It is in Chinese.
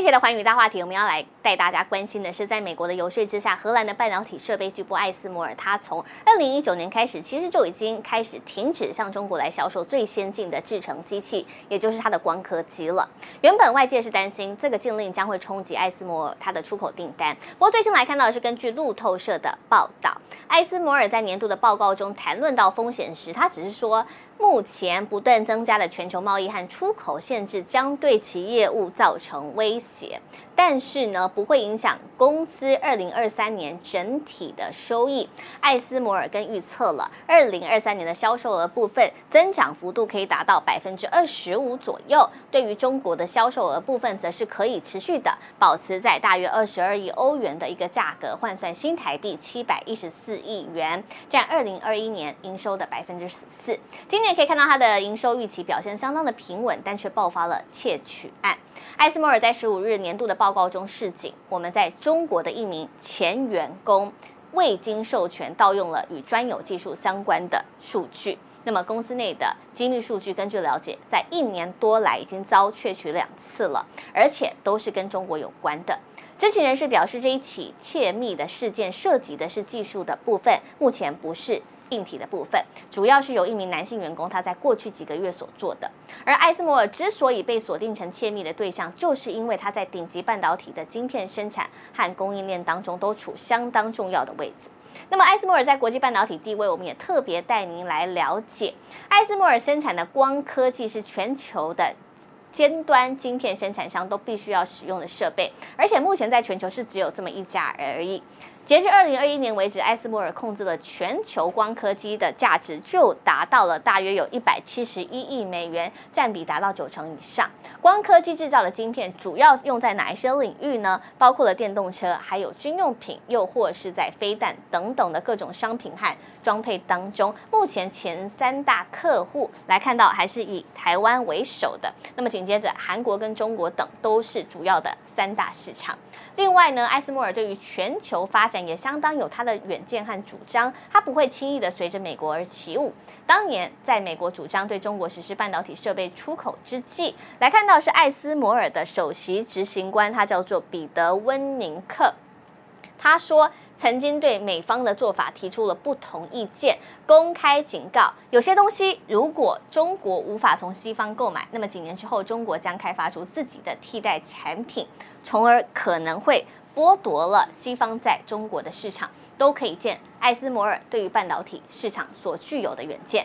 这一节的寰宇大话题，我们要来带大家关心的是，在美国的游说之下，荷兰的半导体设备巨擘艾斯摩尔，它从二零一九年开始，其实就已经开始停止向中国来销售最先进的制程机器，也就是它的光刻机了。原本外界是担心这个禁令将会冲击艾斯摩尔它的出口订单，不过最新来看到的是，根据路透社的报道，艾斯摩尔在年度的报告中谈论到风险时，他只是说。目前不断增加的全球贸易和出口限制将对其业务造成威，写。但是呢，不会影响公司二零二三年整体的收益。艾斯摩尔根预测了二零二三年的销售额部分增长幅度可以达到百分之二十五左右。对于中国的销售额部分，则是可以持续的保持在大约二十二亿欧元的一个价格，换算新台币七百一十四亿元，占二零二一年营收的百分之十四。今年。可以看到它的营收预期表现相当的平稳，但却爆发了窃取案。艾斯摩尔在十五日年度的报报告中示警，我们在中国的一名前员工未经授权盗用了与专有技术相关的数据。那么公司内的机密数据，根据了解，在一年多来已经遭窃取两次了，而且都是跟中国有关的。知情人士表示，这一起窃密的事件涉及的是技术的部分，目前不是。硬体的部分主要是由一名男性员工他在过去几个月所做的，而艾斯摩尔之所以被锁定成窃密的对象，就是因为他在顶级半导体的晶片生产和供应链当中都处相当重要的位置。那么，艾斯摩尔在国际半导体地位，我们也特别带您来了解。艾斯摩尔生产的光科技是全球的尖端晶片生产商都必须要使用的设备，而且目前在全球是只有这么一家而已。截至二零二一年为止，艾斯摩尔控制了全球光刻机的价值就达到了大约有一百七十一亿美元，占比达到九成以上。光刻机制造的晶片主要用在哪一些领域呢？包括了电动车，还有军用品，又或是在飞弹等等的各种商品和装配当中。目前前三大客户来看到，还是以台湾为首的。那么紧接着，韩国跟中国等都是主要的三大市场。另外呢，艾斯摩尔对于全球发展也相当有他的远见和主张，他不会轻易的随着美国而起舞。当年在美国主张对中国实施半导体设备出口之际，来看到是艾斯摩尔的首席执行官，他叫做彼得温宁克，他说。曾经对美方的做法提出了不同意见，公开警告，有些东西如果中国无法从西方购买，那么几年之后中国将开发出自己的替代产品，从而可能会剥夺了西方在中国的市场。都可以见艾斯摩尔对于半导体市场所具有的远见。